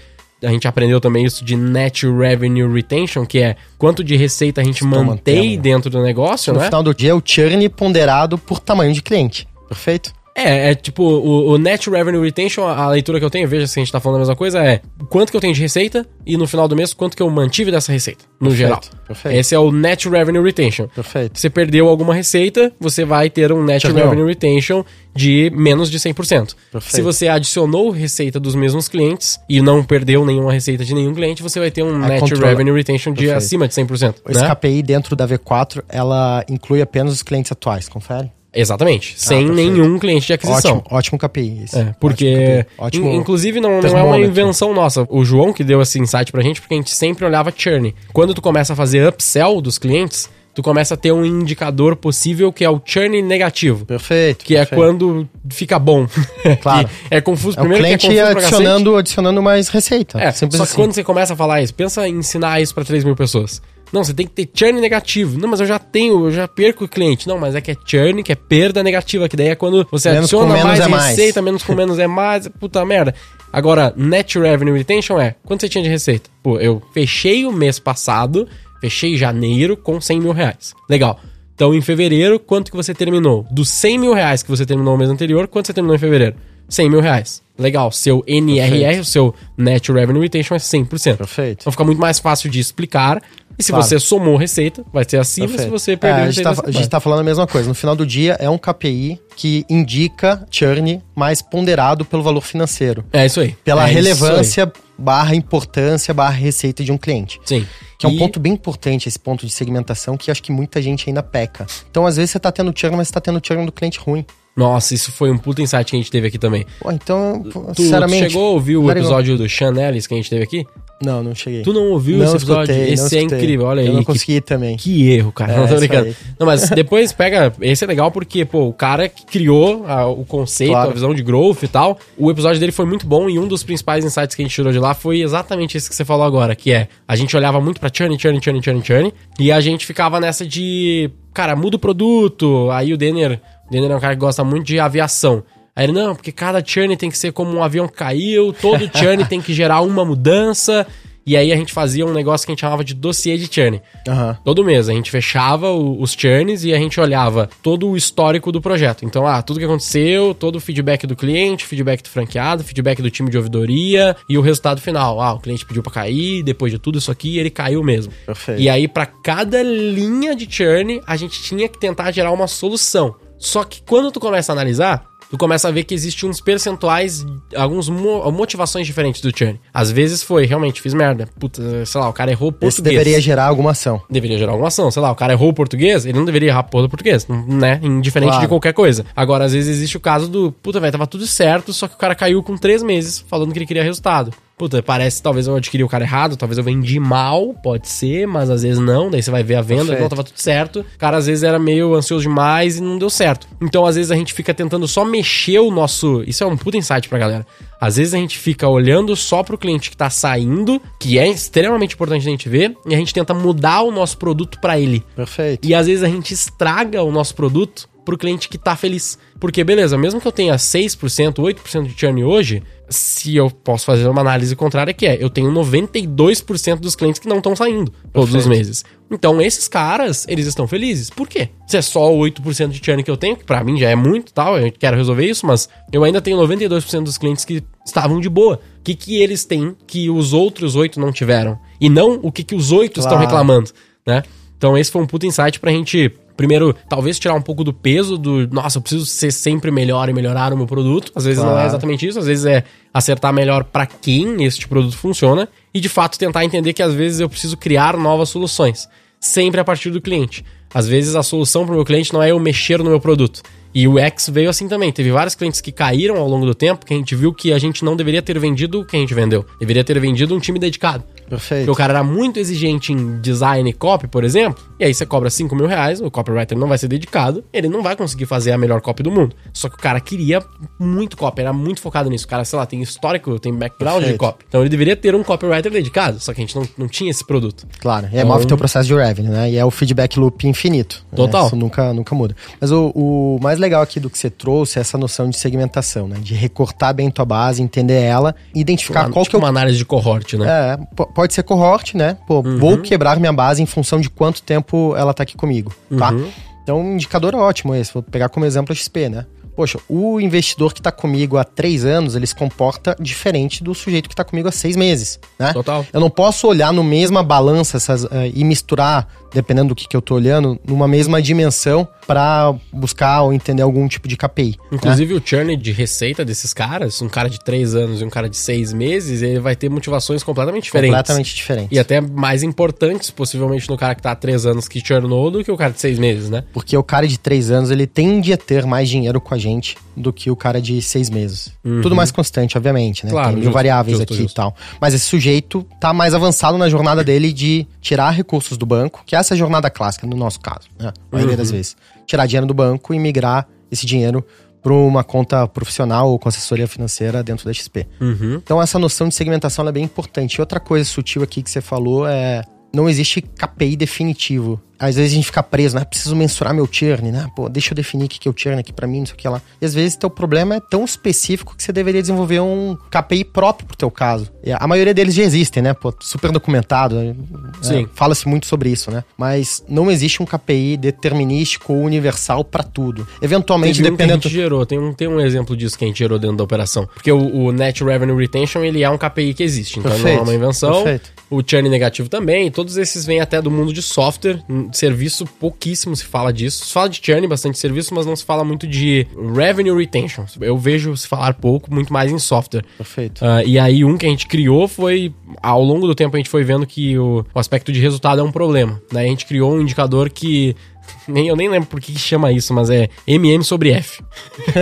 A gente aprendeu também isso de Net Revenue Retention, que é quanto de receita a gente Estou mantém dentro do negócio, No né? final do dia, é o churn ponderado por tamanho de cliente. Perfeito? É, é tipo, o, o Net Revenue Retention, a leitura que eu tenho, veja se a gente tá falando a mesma coisa, é quanto que eu tenho de receita e no final do mês quanto que eu mantive dessa receita, no Perfeito, geral. perfeito. Esse é o Net Revenue Retention. Perfeito. Você perdeu alguma receita, você vai ter um Net viu? Revenue Retention de menos de 100%. Perfeito. Se você adicionou receita dos mesmos clientes e não perdeu nenhuma receita de nenhum cliente, você vai ter um Aí Net controla. Revenue Retention de Perfeito. acima de 100%. Esse né? KPI dentro da V4, ela inclui apenas os clientes atuais, confere? Exatamente. sem Ah, perfeito. nenhum cliente de aquisição. Ótimo, ótimo KPI. esse. É, porque, Ótimo in- inclusive, não, não é uma invenção nossa. O João que deu esse insight pra gente, porque a gente sempre olhava churn. Quando tu começa a fazer upsell dos clientes, tu começa a ter um indicador possível que é o churn negativo. Perfeito. Que é perfeito. quando fica bom. Claro. Que é confuso. É o Primeiro que é cliente confuso adicionando, adicionando mais receita. É, só que assim. quando você começa a falar isso, pensa em ensinar isso pra 3 mil pessoas. Não, você tem que ter churn negativo. Não, mas eu já tenho, eu já perco o cliente. Não, mas é que é churn, que é perda negativa, que daí é quando você Menos adiciona mais é mais. receita, menos com menos é mais, puta merda. Agora, net revenue retention é, quanto você tinha de receita? Pô, eu fechei o mês passado, fechei janeiro com 100 mil reais. Legal. Então, em fevereiro, quanto que você terminou? Dos 100 mil reais que você terminou no mês anterior, quanto você terminou em fevereiro? 100 mil reais. Legal. Seu NRR, Perfeito. o seu Net Revenue Retention é 100%. Perfeito. Então fica muito mais fácil de explicar. E se Claro. você somou receita, vai ser acima. Perfeito. Se você É, perdeu a, gente receita, tá, a gente tá falando a mesma coisa. No final do dia, é um KPI que indica churn mais ponderado pelo valor financeiro. É isso aí. Pela É relevância barra importância barra receita de um cliente. Sim. Que é um E- ponto bem importante, esse ponto de segmentação, que acho que muita gente ainda peca. Então, às vezes, você tá tendo churn, mas você tá tendo churn do cliente ruim. Nossa, isso foi um puta insight que a gente teve aqui também. Pô, então, Tu, tu sinceramente... chegou a ouvir o episódio do Sean Ellis que a gente teve aqui? Não, não cheguei. Tu não ouviu não esse episódio? escutei, esse é escutei. incrível, olha aí. Eu não que- consegui também. Que erro, cara. É, não tô brincando. Não, mas depois pega. Esse é legal porque, pô, o cara que criou a- o conceito, Claro. a visão de growth e tal. O episódio dele foi muito bom e um dos principais insights que a gente tirou de lá foi exatamente esse que você falou agora, que é a gente olhava muito pra churn, churn, churn, churn, churn. E a gente ficava nessa de. Cara, muda o produto. Aí o Denner. O Denner é um cara que gosta muito de aviação. Aí ele, não, porque cada churn tem que ser como um avião que caiu, todo churn tem que gerar uma mudança. E aí a gente fazia um negócio que a gente chamava de dossiê de churn. Aham. Todo mês a gente fechava o- os churns e a gente olhava todo o histórico do projeto. Então, ah, tudo que aconteceu, todo o feedback do cliente, feedback do franqueado, feedback do time de ouvidoria e o resultado final. Ah, o cliente pediu pra cair, depois de tudo isso aqui, ele caiu mesmo. Perfeito. E aí, pra cada linha de churn, a gente tinha que tentar gerar uma solução. Só que quando tu começa a analisar, tu começa a ver que existe uns percentuais, algumas motivações diferentes do churn. Às vezes foi, realmente, fiz merda. Puta, sei lá, o cara errou português. Esse deveria gerar alguma ação. Deveria gerar alguma ação. Sei lá, o cara errou o português, ele não deveria errar porra do português, né? Indiferente Claro. de qualquer coisa. Agora, às vezes existe o caso do, puta, velho, tava tudo certo, só que o cara caiu com três meses falando que ele queria resultado. Puta, parece talvez eu adquiri o cara errado, talvez eu vendi mal, pode ser, mas às vezes não. Daí você vai ver a venda, Perfeito. não, tava tudo certo. O cara às vezes era meio ansioso demais e não deu certo. Então, às vezes a gente fica tentando só mexer o nosso. Isso é um puta insight pra galera. Às vezes a gente fica olhando só pro cliente que tá saindo, que é extremamente importante a gente ver, e a gente tenta mudar o nosso produto pra ele. Perfeito. E às vezes a gente estraga o nosso produto pro cliente que tá feliz. Porque, beleza, mesmo que eu tenha 6%, 8% de churn hoje, se eu posso fazer uma análise contrária, que é, eu tenho 92% dos clientes que não estão saindo todos os meses. Então, esses caras, eles estão felizes. Por quê? Se é só 8% de churn que eu tenho, que pra mim já é muito tal, eu quero resolver isso, mas eu ainda tenho 92% dos clientes que estavam de boa. O que, que eles têm que os outros 8 não tiveram? E não o que, que os 8 estão Claro. reclamando, né? Então esse foi um puta insight pra gente, primeiro, talvez tirar um pouco do peso do, nossa, eu preciso ser sempre melhor e melhorar o meu produto. Às vezes não é Claro. exatamente isso, às vezes é acertar melhor pra quem este produto funciona e de fato tentar entender que às vezes eu preciso criar novas soluções, sempre a partir do cliente. Às vezes a solução pro meu cliente não é eu mexer no meu produto. E o X veio assim também. Teve vários clientes que caíram ao longo do tempo, que a gente viu que a gente não deveria ter vendido o que a gente vendeu. Deveria ter vendido um time dedicado. Perfeito. Porque o cara era muito exigente em design e copy, por exemplo, e aí você cobra 5 mil reais, o copywriter não vai ser dedicado, ele não vai conseguir fazer a melhor copy do mundo. Só que o cara queria muito copy, era muito focado nisso. O cara, sei lá, tem histórico, tem background de Perfeito. copy. Então ele deveria ter um copywriter dedicado, só que a gente não, não tinha esse produto. Claro, e Então- move teu processo de revenue, né? E é o feedback loop infinito. né? Total. Isso nunca, nunca muda. Mas o, o mais legal aqui do que você trouxe é essa noção de segmentação, né? De recortar bem tua base, entender ela, identificar Uma- qual tipo que é o uma análise de cohort, né? É, po- pode ser cohort, né? Pô, Uhum. vou quebrar minha base em função de quanto tempo ela tá aqui comigo, tá? Uhum. Então, um indicador ótimo esse. Vou pegar como exemplo a XP, né? Poxa, o investidor que está comigo há três anos, ele se comporta diferente do sujeito que está comigo há seis meses, né? Total. Eu não posso olhar no mesma balança essas, uh, e misturar, dependendo do que, que eu tô olhando, numa mesma dimensão para buscar ou entender algum tipo de KPI. Né? Inclusive né? o churn de receita desses caras, um cara de três anos e um cara de seis meses, ele vai ter motivações completamente diferentes. Completamente diferentes. E até mais importantes, possivelmente, no cara que tá há três anos que churnou do que o cara de seis meses, né? Porque o cara de três anos, ele tende a ter mais dinheiro com a gente do que o cara de seis meses. Uhum. Tudo mais constante, obviamente, né? Claro, Tem mil justo, variáveis justo, aqui justo. e tal. Mas esse sujeito tá mais avançado na jornada dele de tirar recursos do banco, que essa é a jornada clássica, no nosso caso, né? A maioria uhum. das vezes. Tirar dinheiro do banco e migrar esse dinheiro para uma conta profissional ou com assessoria financeira dentro da XP. Uhum. Então essa noção de segmentação é bem importante. E outra coisa sutil aqui que você falou é não existe KPI definitivo às vezes a gente fica preso, né? Preciso mensurar meu churn, né? Pô, deixa eu definir o que é o churn aqui para mim, não sei o que lá. E às vezes teu problema é tão específico que você deveria desenvolver um KPI próprio pro teu caso. A maioria deles já existem, né? Pô, super documentado. Né? Sim. Fala-se muito sobre isso, né? Mas não existe um KPI determinístico ou universal para tudo. Eventualmente, Teve um dependendo. Que a gente gerou, tem um, tem um exemplo disso que a gente gerou dentro da operação. Porque o, o Net Revenue Retention, ele é um KPI que existe. Então Perfeito. não é uma invenção. Perfeito. O churn negativo também. Todos esses vêm até do mundo de software, serviço pouquíssimo se fala disso. Se fala de churn, bastante serviço, mas não se fala muito de revenue retention. Eu vejo se falar pouco, muito mais em software. Perfeito. Uh, e aí, um que a gente criou foi. Ao longo do tempo, a gente foi vendo que o, o aspecto de resultado é um problema. Né? A gente criou um indicador que nem, eu nem lembro por que chama isso, mas é MM sobre F.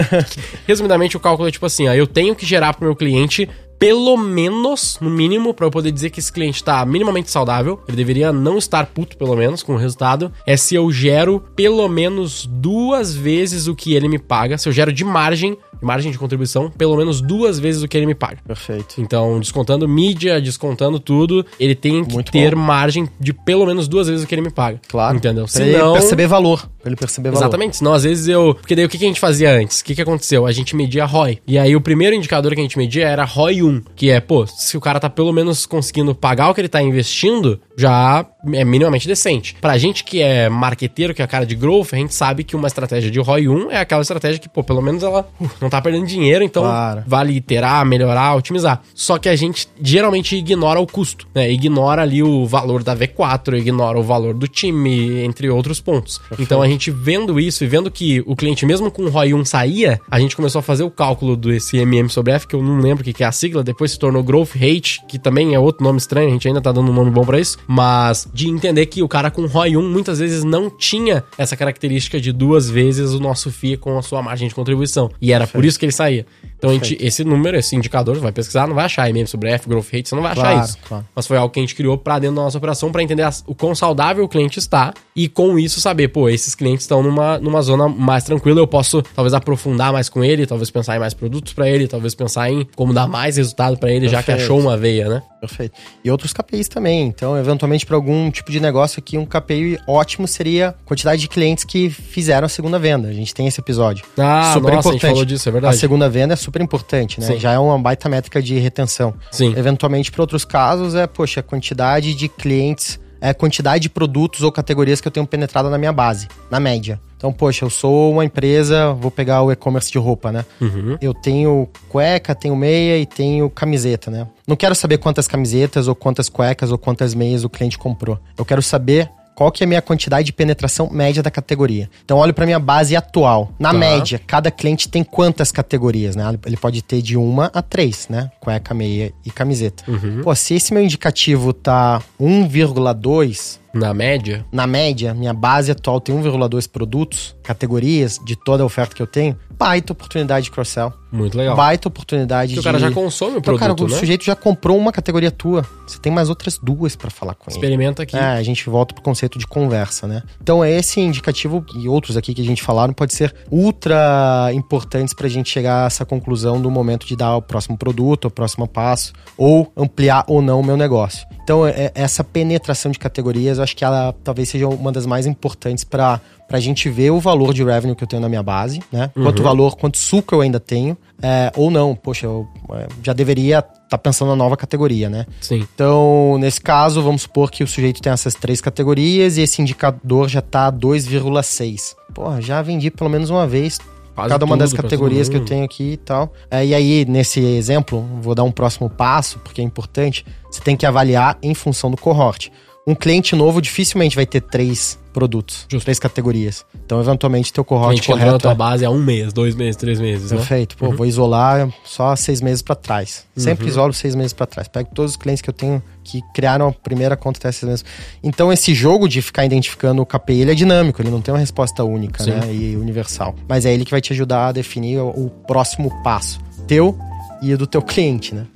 Resumidamente, o cálculo é tipo assim: ó, eu tenho que gerar para o meu cliente pelo menos, no mínimo, para eu poder dizer que esse cliente está minimamente saudável, ele deveria não estar puto, pelo menos, com o resultado, é se eu gero pelo menos duas vezes o que ele me paga, se eu gero de margem margem de contribuição pelo menos duas vezes o que ele me paga. Perfeito. Então, descontando mídia, descontando tudo, ele tem que Muito ter bom. margem de pelo menos duas vezes o que ele me paga. Claro. Entendeu? Pra Senão... ele perceber valor. Pra ele perceber valor. Exatamente. Senão, às vezes eu. Porque daí o que a gente fazia antes? O que, que aconteceu? A gente media ROI. E aí o primeiro indicador que a gente media era ROI 1, que é, pô, se o cara tá pelo menos conseguindo pagar o que ele tá investindo, já é minimamente decente. Pra gente que é marqueteiro, que é a cara de growth, a gente sabe que uma estratégia de ROI 1 é aquela estratégia que, pô, pelo menos ela uh, não tá perdendo dinheiro, então claro. vale iterar, melhorar, otimizar. Só que a gente geralmente ignora o custo, né? Ignora ali o valor da V4, ignora o valor do time, entre outros pontos. Perfeito. Então a gente vendo isso e vendo que o cliente, mesmo com o ROI 1 saía, a gente começou a fazer o cálculo desse MM sobre F, que eu não lembro o que é a sigla, depois se tornou Growth Rate, que também é outro nome estranho, a gente ainda tá dando um nome bom para isso, mas de entender que o cara com ROI 1 muitas vezes não tinha essa característica de duas vezes o nosso FII com a sua margem de contribuição. E era Perfeito. por isso que ele saía. Então a gente, esse número, esse indicador, você vai pesquisar, não vai achar MM sobre F, growth rate, você não vai claro, achar isso. Claro. Mas foi algo que a gente criou para dentro da nossa operação para entender o quão saudável o cliente está e com isso saber, pô, esses clientes estão numa, numa zona mais tranquila, eu posso talvez aprofundar mais com ele, talvez pensar em mais produtos para ele, talvez pensar em como dar mais resultado para ele, Perfeito. já que achou uma veia, né? Perfeito. E outros KPIs também. Então, eventualmente, para algum tipo de negócio aqui, um KPI ótimo seria a quantidade de clientes que fizeram a segunda venda. A gente tem esse episódio. Ah, super nossa, importante. a gente falou disso, é verdade. A segunda venda é super importante, né? Sim. Já é uma baita métrica de retenção. Sim. Eventualmente, para outros casos, é, poxa, a quantidade de clientes, é a quantidade de produtos ou categorias que eu tenho penetrado na minha base, na média. Então, poxa, eu sou uma empresa, vou pegar o e-commerce de roupa, né? Uhum. Eu tenho cueca, tenho meia e tenho camiseta, né? Não quero saber quantas camisetas ou quantas cuecas ou quantas meias o cliente comprou. Eu quero saber qual que é a minha quantidade de penetração média da categoria. Então olho para minha base atual. Na tá. média, cada cliente tem quantas categorias, né? Ele pode ter de uma a três, né? Cueca, meia e camiseta. Uhum. Pô, se esse meu indicativo tá 1,2 na média? Na média, minha base atual tem 1,2 produtos, categorias de toda a oferta que eu tenho. Baita oportunidade de cross-sell. Muito legal. Baita oportunidade Porque de... o cara já consome o então, produto, cara, né? o sujeito já comprou uma categoria tua. Você tem mais outras duas para falar com Experimenta ele. aqui. É, a gente volta pro conceito de conversa, né? Então, esse indicativo e outros aqui que a gente falaram pode ser ultra importantes pra gente chegar a essa conclusão do momento de dar o próximo produto, o próximo passo, ou ampliar ou não o meu negócio. Então, é, essa penetração de categorias, acho que ela talvez seja uma das mais importantes para a gente ver o valor de revenue que eu tenho na minha base, né? Uhum. Quanto valor, quanto suco eu ainda tenho, é, ou não. Poxa, eu é, já deveria estar tá pensando na nova categoria, né? Sim. Então, nesse caso, vamos supor que o sujeito tem essas três categorias e esse indicador já tá 2,6. Porra, já vendi pelo menos uma vez Quase cada uma das tudo pra categorias que eu tenho aqui e tal. É, e aí, nesse exemplo, vou dar um próximo passo, porque é importante. Você tem que avaliar em função do cohort. Um cliente novo dificilmente vai ter três produtos, Justo. três categorias. Então, eventualmente, teu A cohort correto tua é base há um mês, dois meses, três meses, né? Perfeito. Pô, vou isolar só seis meses pra trás. Sempre Uhum. isolo seis meses pra trás. Pego todos os clientes que eu tenho que criaram a primeira conta até seis meses. Então, esse jogo de ficar identificando o KPI, ele é dinâmico, ele não tem uma resposta única, Sim. né? E universal. Mas é ele que vai te ajudar a definir o, o próximo passo. Teu e do teu cliente, né?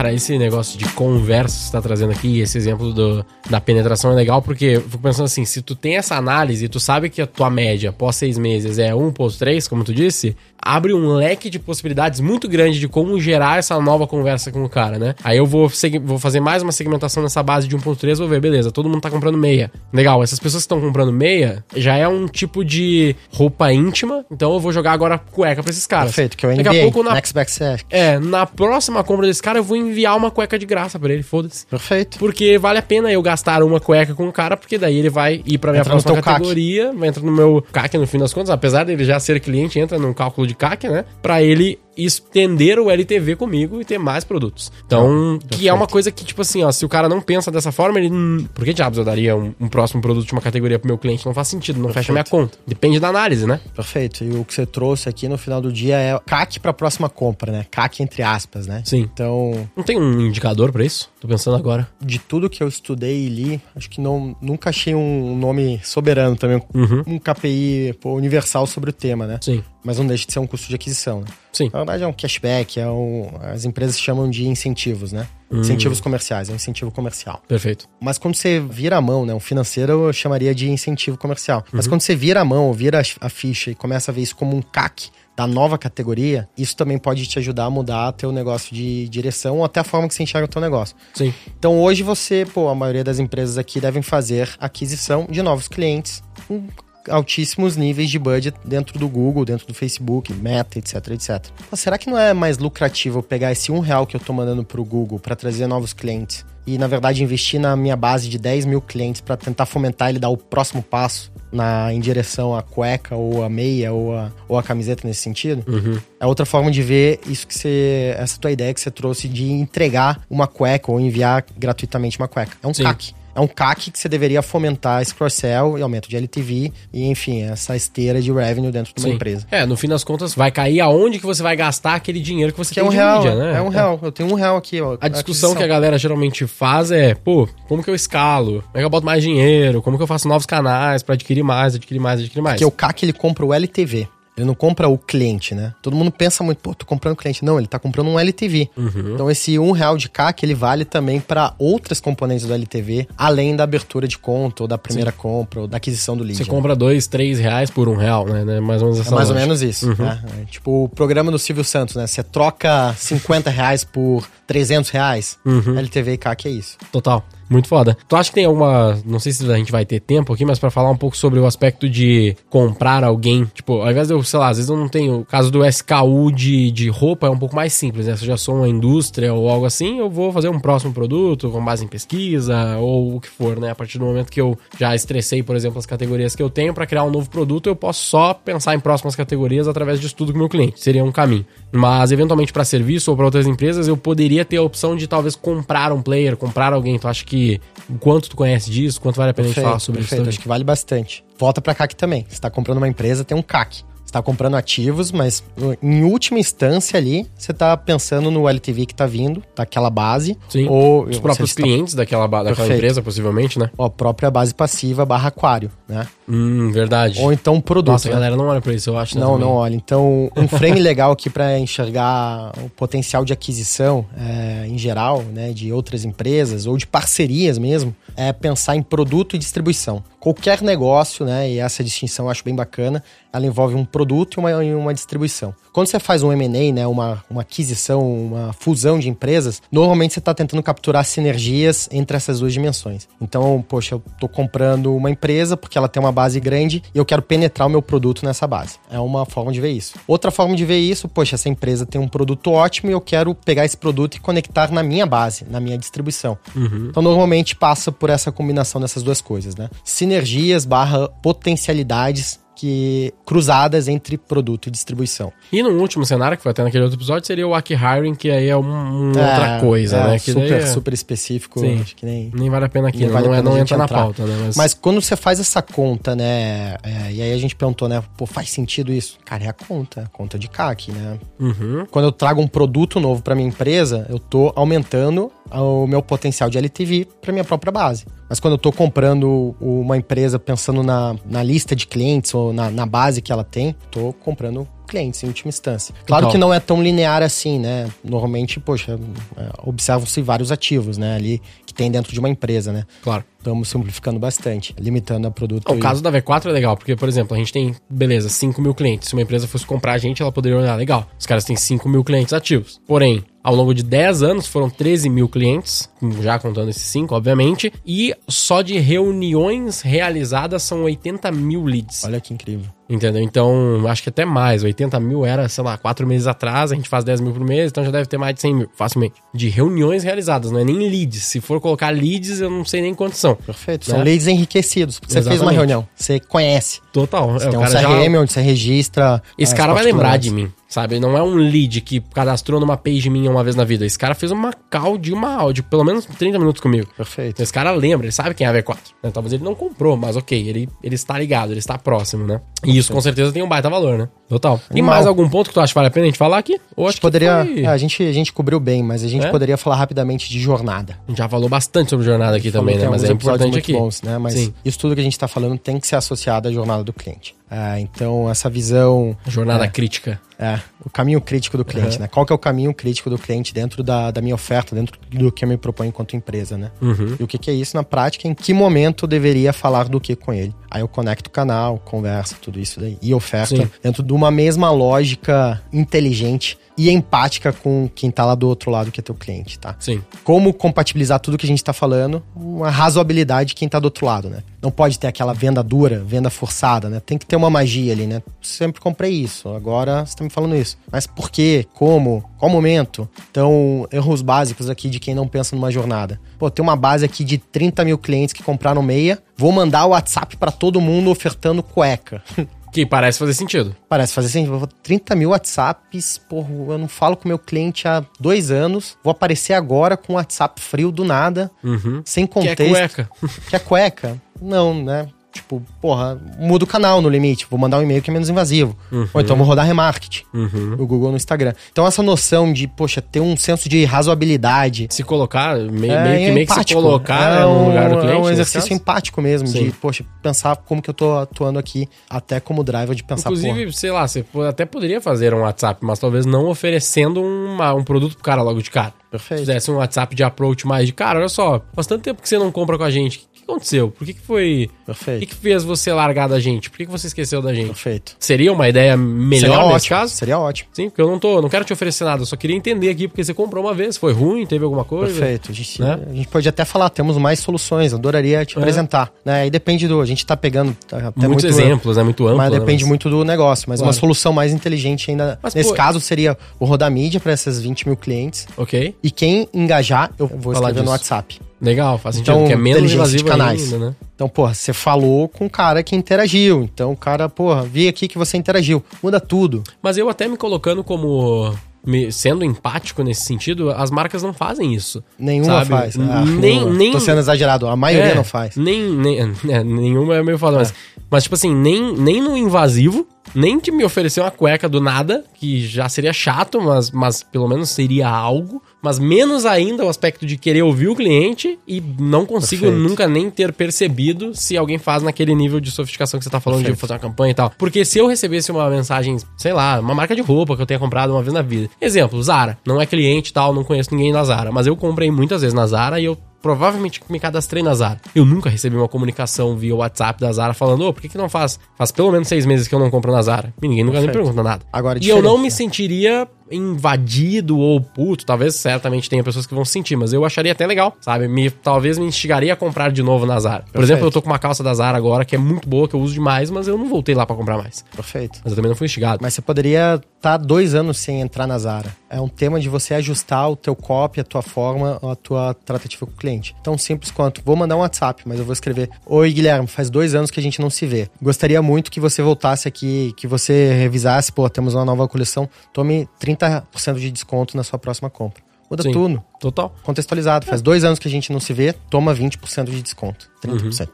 Cara, esse negócio de conversa que você tá trazendo aqui, esse exemplo do, da penetração é legal, porque eu fico pensando assim, se tu tem essa análise e tu sabe que a tua média após seis meses é 1.3, como tu disse, abre um leque de possibilidades muito grande de como gerar essa nova conversa com o cara, né? Aí eu vou, vou fazer mais uma segmentação nessa base de 1.3, vou ver, beleza, todo mundo tá comprando meia. Legal, essas pessoas que estão comprando meia já é um tipo de roupa íntima, então eu vou jogar agora cueca pra esses caras. Perfeito, que é o Daqui NBA, a pouco na Next Back Set. é, na próxima compra desse cara, eu vou enviar uma cueca de graça pra ele, foda-se. Perfeito. Porque vale a pena eu gastar uma cueca com o cara, porque daí ele vai ir pra minha Entra próxima CAC. categoria, vai entrar no meu CAC no fim das contas, apesar dele já ser cliente, entra no cálculo de CAC, né? Pra ele estender o LTV comigo e ter mais produtos. Então, que é uma coisa que, tipo assim, ó, se o cara não pensa dessa forma, ele. hum, Por que diabos eu daria um, um próximo produto de uma categoria pro meu cliente? Não faz sentido, não fecha minha conta. Depende da análise, né? Perfeito. E o que você trouxe aqui no final do dia é CAC pra próxima compra, né? CAC entre aspas, né? Sim. Então, Não tem um indicador pra isso? Tô pensando agora. de tudo que eu estudei e li, acho que não, nunca achei um nome soberano também, Uhum. um KPI pô, universal sobre o tema, né? Sim. Mas não deixa de ser um custo de aquisição. Né? Sim. Na verdade é um cashback, é um, as empresas chamam de incentivos, né? Hum. Incentivos comerciais, é um incentivo comercial. Perfeito. Mas quando você vira a mão, né? Um financeiro eu chamaria de incentivo comercial. Mas Uhum. quando você vira a mão, ou vira a ficha e começa a ver isso como um CAC da nova categoria, isso também pode te ajudar a mudar teu negócio de direção ou até a forma que você enxerga o teu negócio. Sim. Então hoje você, pô, a maioria das empresas aqui devem fazer aquisição de novos clientes com altíssimos níveis de budget dentro do Google, dentro do Facebook, Meta, etc, etc. Mas será que não é mais lucrativo pegar esse um real que eu tô mandando pro Google para trazer novos clientes e, na verdade, investir na minha base de 10 mil clientes para tentar fomentar ele dar o próximo passo na, em direção à cueca ou à meia ou a, ou a camiseta nesse sentido? Uhum. É outra forma de ver isso que você. Essa tua ideia que você trouxe de entregar uma cueca ou enviar gratuitamente uma cueca. É um Sim. CAC. É um CAC que você deveria fomentar esse cross-sell e aumento de LTV e, enfim, essa esteira de revenue dentro de uma Sim. empresa. É, no fim das contas, vai cair aonde que você vai gastar aquele dinheiro que você Que é tem um de real. mídia, né? É um real. Eu tenho um real aqui, ó. A discussão que a galera geralmente faz é, pô, como que eu escalo? Como é que eu boto mais dinheiro? Como que eu faço novos canais pra adquirir mais, adquirir mais, adquirir mais? Porque o CAC ele compra o LTV. Ele não compra o cliente, né? Todo mundo pensa muito, pô, tô comprando cliente. Não, ele tá comprando um LTV. Uhum. Então esse um real de CAC, ele vale também para outras componentes do LTV, além da abertura de conta, ou da primeira compra, ou da aquisição do lead. Você né? compra dois, três reais por um real, né? né? Mais ou menos essa É mais ou menos isso, né? É tipo o programa do Silvio Santos, né? Você troca 50 reais por 300 reais, Uhum. LTV e CAC é isso. Total. Muito foda. Tu acha que tem alguma. Não sei se a gente vai ter tempo aqui, mas pra falar um pouco sobre o aspecto de comprar alguém. Tipo, ao invés de eu, sei lá, às vezes eu não tenho. O caso do SKU de, de roupa é um pouco mais simples, né? Se eu já sou uma indústria ou algo assim, eu vou fazer um próximo produto com base em pesquisa ou o que for, né? A partir do momento que eu já estressei, por exemplo, as categorias que eu tenho pra criar um novo produto, eu posso só pensar em próximas categorias através de estudo com o meu cliente. Seria um caminho. Mas, eventualmente, pra serviço ou pra outras empresas, eu poderia ter a opção de talvez comprar um player, comprar alguém. Tu acha que o quanto tu conhece disso, quanto vale a pena a gente falar sobre perfeito. isso? Acho que vale bastante. Volta pra CAC também. Você tá comprando uma empresa, tem um CAC. Você tá comprando ativos, mas em última instância ali, você tá pensando no LTV que tá vindo, daquela base. Sim. Ou Os próprios está- clientes daquela, ba- daquela Perfeito. empresa, possivelmente, né? Ó, a própria base passiva barra aquário, né? Hum, verdade. Ou então produto. Nossa, a né? galera não olha pra isso, eu acho. né, Não, também. não, olha. Então, um frame legal aqui para enxergar o potencial de aquisição é, em geral, né, de outras empresas ou de parcerias mesmo, é pensar em produto e distribuição. Qualquer negócio, né? E essa distinção eu acho bem bacana. Ela envolve um produto e uma, e uma distribuição. Quando você faz um M&A, né, uma, uma aquisição, uma fusão de empresas, normalmente você está tentando capturar sinergias entre essas duas dimensões. Então, poxa, eu estou comprando uma empresa porque ela tem uma base grande e eu quero penetrar o meu produto nessa base. É uma forma de ver isso. Outra forma de ver isso, poxa, essa empresa tem um produto ótimo e eu quero pegar esse produto e conectar na minha base, na minha distribuição. Uhum. Então, normalmente passa por essa combinação dessas duas coisas, né? Sinergias barra potencialidades que cruzadas entre produto e distribuição. E no último cenário, que foi até naquele outro episódio, seria o Aki Hiring, que aí é um, é, outra coisa, é, né? Que super, é... super específico. Sim. Acho que nem, nem vale a pena aqui, não, vale não, é, não entra na pauta, né? Mas... Mas... quando você faz essa conta, né? É, e aí a gente perguntou, né? Pô, faz sentido isso? Cara, é a conta, a conta de CAC, né? Uhum. Quando eu trago um produto novo para minha empresa, eu tô aumentando o meu potencial de LTV para minha própria base. Mas quando eu estou comprando uma empresa pensando na, na lista de clientes ou na, na base que ela tem, estou comprando clientes em última instância. Claro que não é tão linear assim, né? Normalmente, poxa, é, observam-se vários ativos, né? Ali que tem dentro de uma empresa, né? Claro. Estamos simplificando bastante, limitando a produto. O e... caso da V4 é legal, porque, por exemplo, a gente tem, beleza, 5 mil clientes. Se uma empresa fosse comprar a gente, ela poderia olhar, legal, os caras têm 5 mil clientes ativos. Porém, ao longo de 10 anos foram 13 mil clientes, já contando esses 5, obviamente, e só de reuniões realizadas são 80 mil leads. Olha que incrível. Entendeu? Então, acho que até mais. 80 mil era, sei lá, 4 meses atrás, a gente faz 10 mil por mês, então já deve ter mais de 100 mil, facilmente. De reuniões realizadas, não é nem leads. Se for colocar leads, eu não sei nem quantos são. Perfeito. Né? São leads enriquecidos. Porque você fez uma reunião, você conhece. Total. Você é, tem um CRM já... onde você registra. Esse cara vai lembrar de mim. Sabe? Não é um lead que cadastrou numa page minha uma vez na vida. Esse cara fez uma call de uma áudio, pelo menos 30 minutos comigo. Perfeito. Esse cara lembra, ele sabe quem é a V4. Né? Talvez ele não comprou, mas ok, ele, ele está ligado, ele está próximo, né? E isso com certeza tem um baita valor, né? Total. E mais algum ponto que tu acha que vale a pena a gente falar aqui? Ou acho que poderia. Foi... É, a, gente, a gente cobriu bem, mas a gente é? poderia falar rapidamente de jornada. A gente já falou bastante sobre jornada aqui também, né? Mas é importante aqui. Bons, né? Mas Sim. isso tudo que a gente está falando tem que ser associado à jornada do cliente. É, então, essa visão. Jornada é, crítica. É, o caminho crítico do cliente, uhum. né? Qual que é o caminho crítico do cliente dentro da, da minha oferta, dentro do que eu me proponho enquanto empresa, né? Uhum. E o que, que é isso na prática? Em que momento eu deveria falar do que com ele? Aí eu conecto o canal, conversa, tudo isso daí. E oferta Sim. dentro de uma mesma lógica inteligente e empática com quem tá lá do outro lado, que é teu cliente, tá? Sim. Como compatibilizar tudo que a gente tá falando, uma razoabilidade de quem tá do outro lado, né? Não pode ter aquela venda dura, venda forçada, né? Tem que ter uma magia ali, né? Sempre comprei isso, agora você tá me falando isso. Mas por quê? Como? Qual momento? Então, erros básicos aqui de quem não pensa numa jornada. Pô, tem uma base aqui de 30 mil clientes que compraram meia, vou mandar o WhatsApp para todo mundo ofertando cueca. Que parece fazer sentido. Parece fazer sentido. 30 mil WhatsApps, porra, eu não falo com meu cliente há dois anos, vou aparecer agora com WhatsApp frio do nada, uhum. sem contexto. Que é cueca. Que é cueca. Não, né? Tipo, porra, muda o canal no limite. Vou mandar um e-mail que é menos invasivo. Uhum. Ou então vou rodar remarketing uhum. no Google no Instagram. Então essa noção de, poxa, ter um senso de razoabilidade. Se colocar, meio, é, meio que, meio que se colocar é um, no lugar do cliente. É um exercício empático mesmo, Sim. de, poxa, pensar como que eu tô atuando aqui, até como driver de pensar, Inclusive, porra. sei lá, você até poderia fazer um WhatsApp, mas talvez não oferecendo uma, um produto pro cara logo de cara. Perfeito. Se fizesse um WhatsApp de approach mais de cara, olha só, faz tanto tempo que você não compra com a gente aconteceu? Por que, que foi. Perfeito. O que, que fez você largar da gente? Por que, que você esqueceu da gente? Perfeito. Seria uma ideia melhor Seria nesse ótimo. caso? Seria ótimo. Sim, porque eu não tô, não quero te oferecer nada, eu só queria entender aqui, porque você comprou uma vez, foi ruim, teve alguma coisa. Perfeito. A gente, né? a gente pode até falar, temos mais soluções, adoraria te é. apresentar. Né? Aí depende do. A gente tá pegando. Tá, Muitos muito, exemplos, é né? muito amplo. Mas né? depende né? muito do negócio. Mas claro. uma solução mais inteligente ainda. Mas, nesse pô, caso, seria o rodar mídia para essas 20 mil clientes. Ok. E quem engajar, eu vou Falar escrever disso. no WhatsApp. Legal, faz sentido, então, que é menos invasivo canais. Ainda, né? Então, porra, você falou com o cara que interagiu. Então, o cara, porra, vi aqui que você interagiu. Muda tudo. Mas eu até me colocando como me, sendo empático nesse sentido, as marcas não fazem isso. Nenhuma sabe? faz. Ah, nem, nenhuma. nem. Tô sendo exagerado, a maioria é, não faz. Nem, nem é, nenhuma é meio foda, é. mas, mas, tipo assim, nem, nem no invasivo, nem de me oferecer uma cueca do nada, que já seria chato, mas, mas pelo menos seria algo. Mas menos ainda o aspecto de querer ouvir o cliente e não consigo Perfeito. nunca nem ter percebido se alguém faz naquele nível de sofisticação que você tá falando Perfeito. de fazer uma campanha e tal. Porque se eu recebesse uma mensagem, sei lá, uma marca de roupa que eu tenha comprado uma vez na vida. Exemplo, Zara. Não é cliente e tal, não conheço ninguém na Zara. Mas eu comprei muitas vezes na Zara e eu provavelmente me cadastrei na Zara. Eu nunca recebi uma comunicação via WhatsApp da Zara falando, ô, por que, que não faz? Faz pelo menos seis meses que eu não compro na Zara. E ninguém nunca me pergunta nada. Agora, e eu não me sentiria invadido ou puto. Talvez certamente tenha pessoas que vão se sentir, mas eu acharia até legal, sabe? Me, talvez me instigaria a comprar de novo na Zara. Por Perfeito. exemplo, eu tô com uma calça da Zara agora que é muito boa, que eu uso demais, mas eu não voltei lá pra comprar mais. Perfeito. Mas eu também não fui instigado. Mas você poderia estar dois anos sem entrar na Zara. É um tema de você ajustar o teu copy, a tua forma, a tua tratativa com o cliente. Tão simples quanto, vou mandar um WhatsApp, mas eu vou escrever, Oi Guilherme, faz dois anos que a gente não se vê. Gostaria muito que você voltasse aqui, que você revisasse, pô, temos uma nova coleção, tome 30% de desconto na sua próxima compra. Muda Sim. tudo. Total. Contextualizado. Faz dois anos que a gente não se vê, toma 20% de desconto. 30%.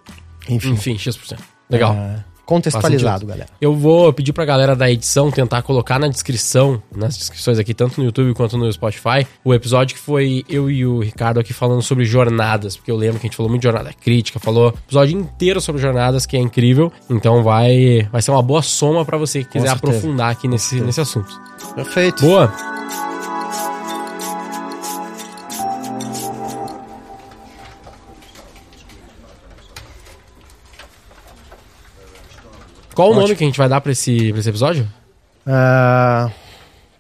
Enfim. Enfim, X%. Legal. é, contextualizado, galera. Eu vou pedir pra galera da edição tentar colocar na descrição, nas descrições aqui, tanto no YouTube quanto no Spotify, o episódio que foi eu e o Ricardo aqui falando sobre jornadas, porque eu lembro que a gente falou muito de jornada crítica, falou episódio inteiro sobre jornadas, que é incrível. Então vai, vai ser uma boa soma pra você que quiser aprofundar aqui nesse, nesse assunto. Perfeito. Boa! Qual o nome Ótimo. que a gente vai dar pra esse, pra esse episódio? Ah,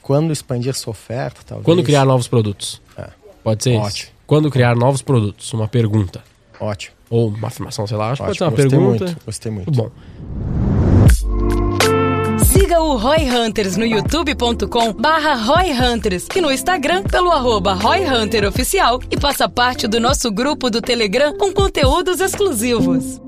quando expandir sua oferta, talvez. Quando criar novos produtos. É. Pode ser Ótimo. isso. Quando criar novos produtos. Uma pergunta. Ótimo. Ou uma afirmação, sei lá. Acho que pode ser ótimo. uma Gostei pergunta. muito. Gostei muito. Muito bom. Siga o Roy Hunters no youtube.com barra Roy Hunters e no Instagram pelo arroba Roy Hunter Oficial e faça parte do nosso grupo do Telegram com conteúdos exclusivos.